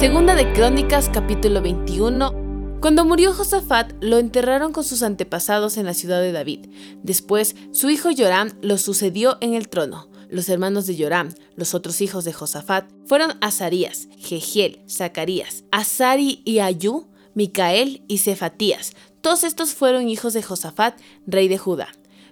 Segunda de Crónicas, capítulo 21. Cuando murió Josafat, lo enterraron con sus antepasados en la ciudad de David. Después, su hijo Joram lo sucedió en el trono. Los hermanos de Joram, los otros hijos de Josafat, fueron Azarías, Jehiel, Zacarías, Azari y Ayú, Micael y Cefatías. Todos estos fueron hijos de Josafat, rey de Judá.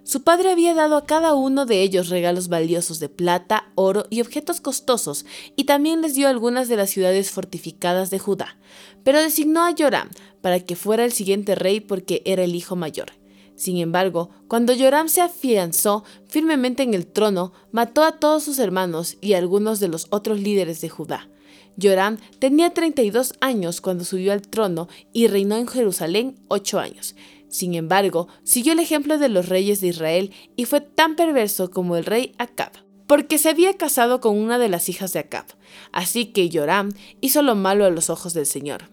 Su padre había dado a cada uno de ellos regalos valiosos de plata, oro y objetos costosos, y también les dio algunas de las ciudades fortificadas de Judá. Pero designó a Joram para que fuera el siguiente rey porque era el hijo mayor. Sin embargo, cuando Joram se afianzó firmemente en el trono, mató a todos sus hermanos y a algunos de los otros líderes de Judá. Joram tenía 32 años cuando subió al trono y reinó en Jerusalén ocho años. Sin embargo, siguió el ejemplo de los reyes de Israel y fue tan perverso como el rey Acab, porque se había casado con una de las hijas de Acab. Así que Joram hizo lo malo a los ojos del Señor.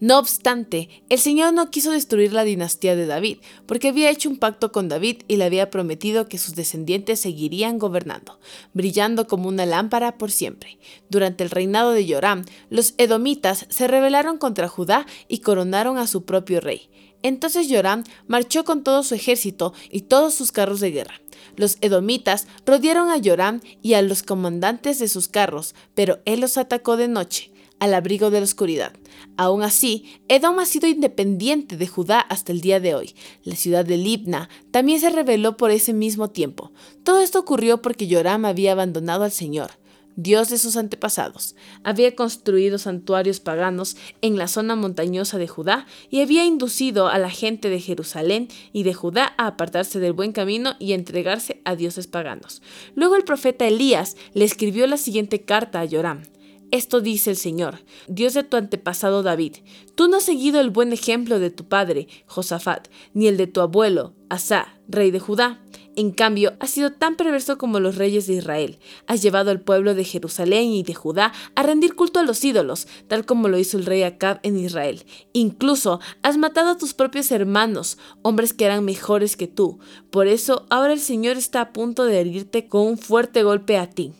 No obstante, el Señor no quiso destruir la dinastía de David, porque había hecho un pacto con David y le había prometido que sus descendientes seguirían gobernando, brillando como una lámpara por siempre. Durante el reinado de Joram, los edomitas se rebelaron contra Judá y coronaron a su propio rey. Entonces Joram marchó con todo su ejército y todos sus carros de guerra. Los edomitas rodearon a Joram y a los comandantes de sus carros, pero él los atacó de noche, al abrigo de la oscuridad. Aún así, Edom ha sido independiente de Judá hasta el día de hoy. La ciudad de Libna también se rebeló por ese mismo tiempo. Todo esto ocurrió porque Joram había abandonado al Señor. Dios de sus antepasados. Había construido santuarios paganos en la zona montañosa de Judá y había inducido a la gente de Jerusalén y de Judá a apartarse del buen camino y entregarse a dioses paganos. Luego el profeta Elías le escribió la siguiente carta a Joram. Esto dice el Señor, Dios de tu antepasado David. Tú no has seguido el buen ejemplo de tu padre, Josafat, ni el de tu abuelo, Asa, rey de Judá. En cambio, has sido tan perverso como los reyes de Israel. Has llevado al pueblo de Jerusalén y de Judá a rendir culto a los ídolos, tal como lo hizo el rey Acab en Israel. Incluso has matado a tus propios hermanos, hombres que eran mejores que tú. Por eso ahora el Señor está a punto de herirte con un fuerte golpe a ti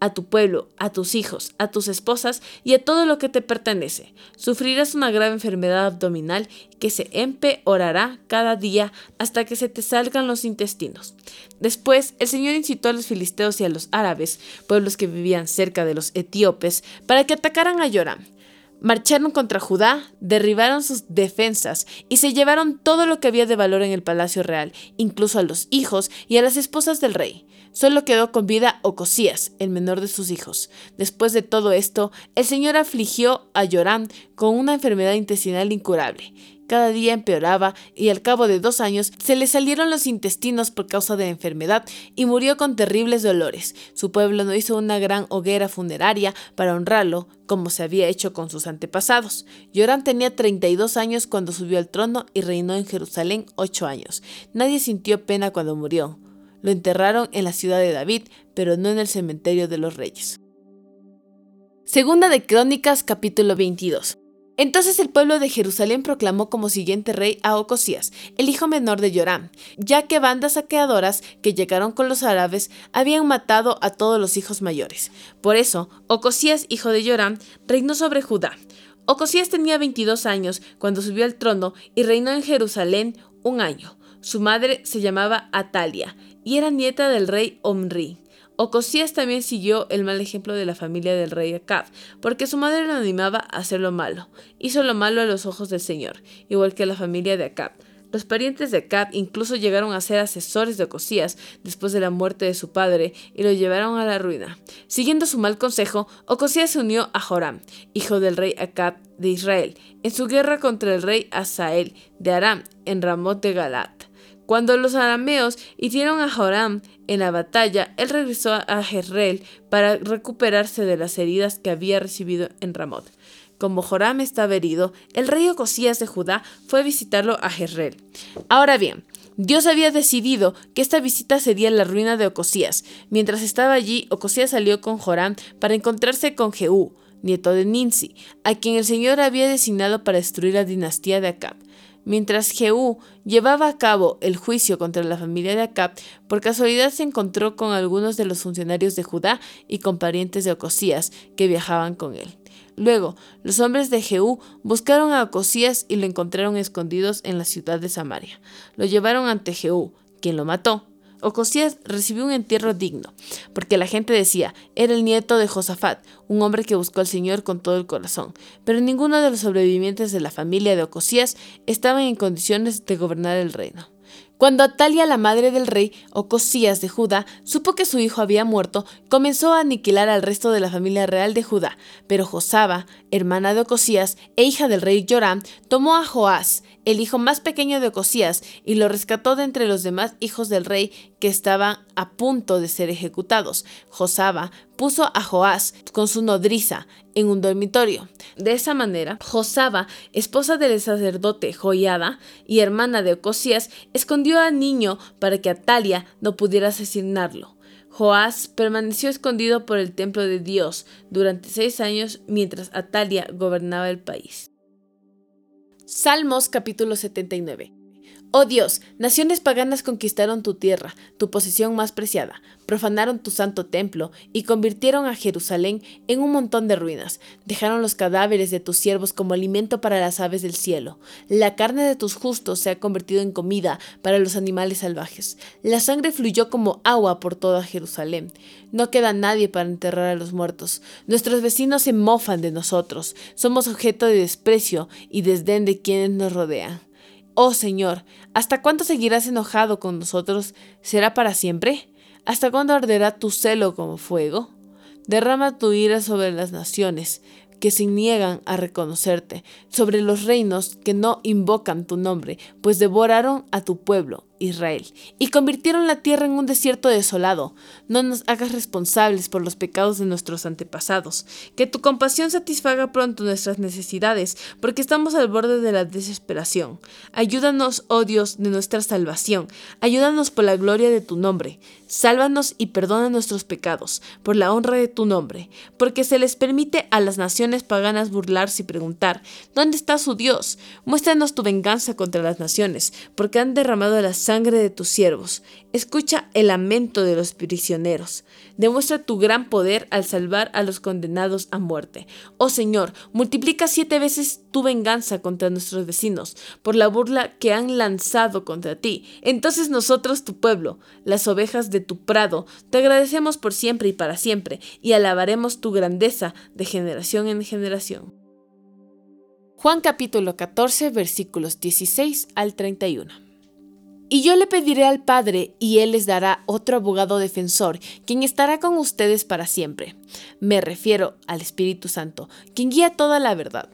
a tu pueblo, a tus hijos, a tus esposas y a todo lo que te pertenece. Sufrirás una grave enfermedad abdominal que se empeorará cada día hasta que se te salgan los intestinos. Después, el Señor incitó a los filisteos y a los árabes, pueblos que vivían cerca de los etíopes, para que atacaran a Joram. Marcharon contra Judá, derribaron sus defensas y se llevaron todo lo que había de valor en el palacio real, incluso a los hijos y a las esposas del rey. Solo quedó con vida Ocosías, el menor de sus hijos. Después de todo esto, el Señor afligió a Joram con una enfermedad intestinal incurable. Cada día empeoraba y al cabo de dos años se le salieron los intestinos por causa de la enfermedad y murió con terribles dolores. Su pueblo no hizo una gran hoguera funeraria para honrarlo, como se había hecho con sus antepasados. Joram tenía 32 años cuando subió al trono y reinó en Jerusalén ocho años. Nadie sintió pena cuando murió. Lo enterraron en la ciudad de David, pero no en el cementerio de los reyes. Segunda de Crónicas capítulo 22. Entonces el pueblo de Jerusalén proclamó como siguiente rey a Ocosías, el hijo menor de Joram, ya que bandas saqueadoras que llegaron con los árabes habían matado a todos los hijos mayores. Por eso, Ocosías, hijo de Joram, reinó sobre Judá. Ocosías tenía 22 años cuando subió al trono y reinó en Jerusalén un año. Su madre se llamaba Atalia y era nieta del rey Omri. Ocosías también siguió el mal ejemplo de la familia del rey Acab, porque su madre lo animaba a hacer lo malo. Hizo lo malo a los ojos del Señor, igual que la familia de Acab. Los parientes de Acab incluso llegaron a ser asesores de Ocosías después de la muerte de su padre y lo llevaron a la ruina. Siguiendo su mal consejo, Ocosías se unió a Joram, hijo del rey Acab de Israel, en su guerra contra el rey Asael de Aram en Ramot de Galat. Cuando los arameos hirieron a Joram en la batalla, él regresó a Jezreel para recuperarse de las heridas que había recibido en Ramot. Como Joram estaba herido, el rey Ocosías de Judá fue a visitarlo a Jezreel. Ahora bien, Dios había decidido que esta visita sería la ruina de Ocosías. Mientras estaba allí, Ocosías salió con Joram para encontrarse con Jehú, nieto de Ninsi, a quien el Señor había designado para destruir la dinastía de Acab. Mientras Jehú llevaba a cabo el juicio contra la familia de Acab, por casualidad se encontró con algunos de los funcionarios de Judá y con parientes de Ocosías que viajaban con él. Luego, los hombres de Jehú buscaron a Ocosías y lo encontraron escondidos en la ciudad de Samaria. Lo llevaron ante Jehú, quien lo mató. Ocosías recibió un entierro digno, porque la gente decía, era el nieto de Josafat, un hombre que buscó al Señor con todo el corazón. Pero ninguno de los sobrevivientes de la familia de Ocosías estaban en condiciones de gobernar el reino. Cuando Atalia, la madre del rey Ocosías de Judá, supo que su hijo había muerto, comenzó a aniquilar al resto de la familia real de Judá. Pero Josaba, hermana de Ocosías e hija del rey Joram, tomó a Joás, el hijo más pequeño de Ocosías, y lo rescató de entre los demás hijos del rey que estaban a punto de ser ejecutados. Josaba puso a Joás con su nodriza en un dormitorio. De esa manera, Josaba, esposa del sacerdote Joiada y hermana de Ocosías, escondió al niño para que Atalia no pudiera asesinarlo. Joás permaneció escondido por el templo de Dios durante seis años mientras Atalia gobernaba el país. Salmos capítulo 79 Oh Dios, naciones paganas conquistaron tu tierra, tu posesión más preciada, profanaron tu santo templo y convirtieron a Jerusalén en un montón de ruinas. Dejaron los cadáveres de tus siervos como alimento para las aves del cielo. La carne de tus justos se ha convertido en comida para los animales salvajes. La sangre fluyó como agua por toda Jerusalén. No queda nadie para enterrar a los muertos. Nuestros vecinos se mofan de nosotros. Somos objeto de desprecio y desdén de quienes nos rodean. Oh Señor, ¿hasta cuándo seguirás enojado con nosotros? ¿Será para siempre? ¿Hasta cuándo arderá tu celo como fuego? Derrama tu ira sobre las naciones que se niegan a reconocerte, sobre los reinos que no invocan tu nombre, pues devoraron a tu pueblo Israel, y convirtieron la tierra en un desierto desolado. No nos hagas responsables por los pecados de nuestros antepasados. Que tu compasión satisfaga pronto nuestras necesidades, porque estamos al borde de la desesperación. Ayúdanos, oh Dios, de nuestra salvación. Ayúdanos por la gloria de tu nombre. Sálvanos y perdona nuestros pecados, por la honra de tu nombre, porque se les permite a las naciones paganas burlarse y preguntar, ¿dónde está su Dios? Muéstranos tu venganza contra las naciones, porque han derramado las sangre de tus siervos. Escucha el lamento de los prisioneros. Demuestra tu gran poder al salvar a los condenados a muerte. Oh Señor, multiplica siete veces tu venganza contra nuestros vecinos por la burla que han lanzado contra ti. Entonces nosotros, tu pueblo, las ovejas de tu prado, te agradecemos por siempre y para siempre, y alabaremos tu grandeza de generación en generación. Juan capítulo 14 versículos 16 al 31. Y yo le pediré al Padre, y Él les dará otro abogado defensor, quien estará con ustedes para siempre. Me refiero al Espíritu Santo, quien guía toda la verdad.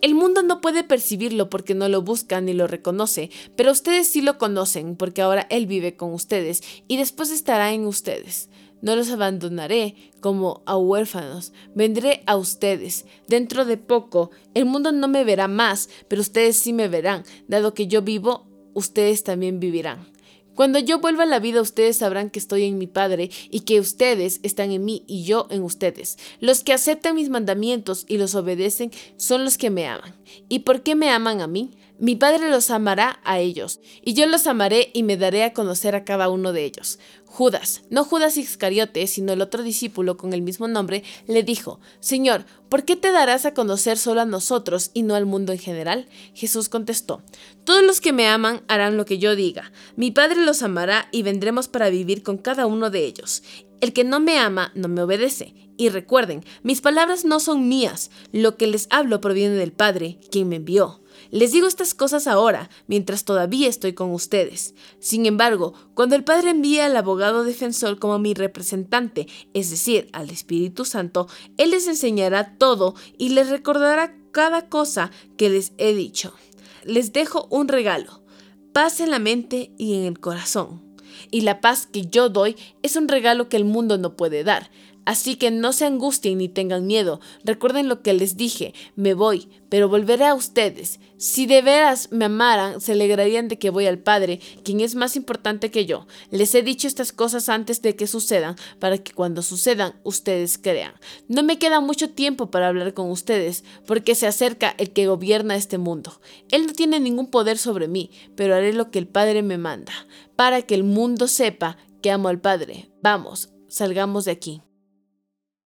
El mundo no puede percibirlo porque no lo busca ni lo reconoce, pero ustedes sí lo conocen porque ahora Él vive con ustedes y después estará en ustedes. No los abandonaré como a huérfanos, vendré a ustedes. Dentro de poco, el mundo no me verá más, pero ustedes sí me verán, dado que yo vivo ustedes también vivirán. Cuando yo vuelva a la vida, ustedes sabrán que estoy en mi Padre y que ustedes están en mí y yo en ustedes. Los que aceptan mis mandamientos y los obedecen son los que me aman. ¿Y por qué me aman a mí? Mi Padre los amará a ellos, y yo los amaré y me daré a conocer a cada uno de ellos. Judas, no Judas Iscariote, sino el otro discípulo con el mismo nombre, le dijo, Señor, ¿por qué te darás a conocer solo a nosotros y no al mundo en general? Jesús contestó, Todos los que me aman harán lo que yo diga. Mi Padre los amará y vendremos para vivir con cada uno de ellos. El que no me ama no me obedece. Y recuerden, mis palabras no son mías, lo que les hablo proviene del Padre, quien me envió. Les digo estas cosas ahora, mientras todavía estoy con ustedes. Sin embargo, cuando el Padre envíe al abogado defensor como mi representante, es decir, al Espíritu Santo, Él les enseñará todo y les recordará cada cosa que les he dicho. Les dejo un regalo, paz en la mente y en el corazón. Y la paz que yo doy es un regalo que el mundo no puede dar. Así que no se angustien ni tengan miedo. Recuerden lo que les dije, me voy, pero volveré a ustedes. Si de veras me amaran, se alegrarían de que voy al Padre, quien es más importante que yo. Les he dicho estas cosas antes de que sucedan, para que cuando sucedan ustedes crean. No me queda mucho tiempo para hablar con ustedes, porque se acerca el que gobierna este mundo. Él no tiene ningún poder sobre mí, pero haré lo que el Padre me manda, para que el mundo sepa que amo al Padre. Vamos, salgamos de aquí.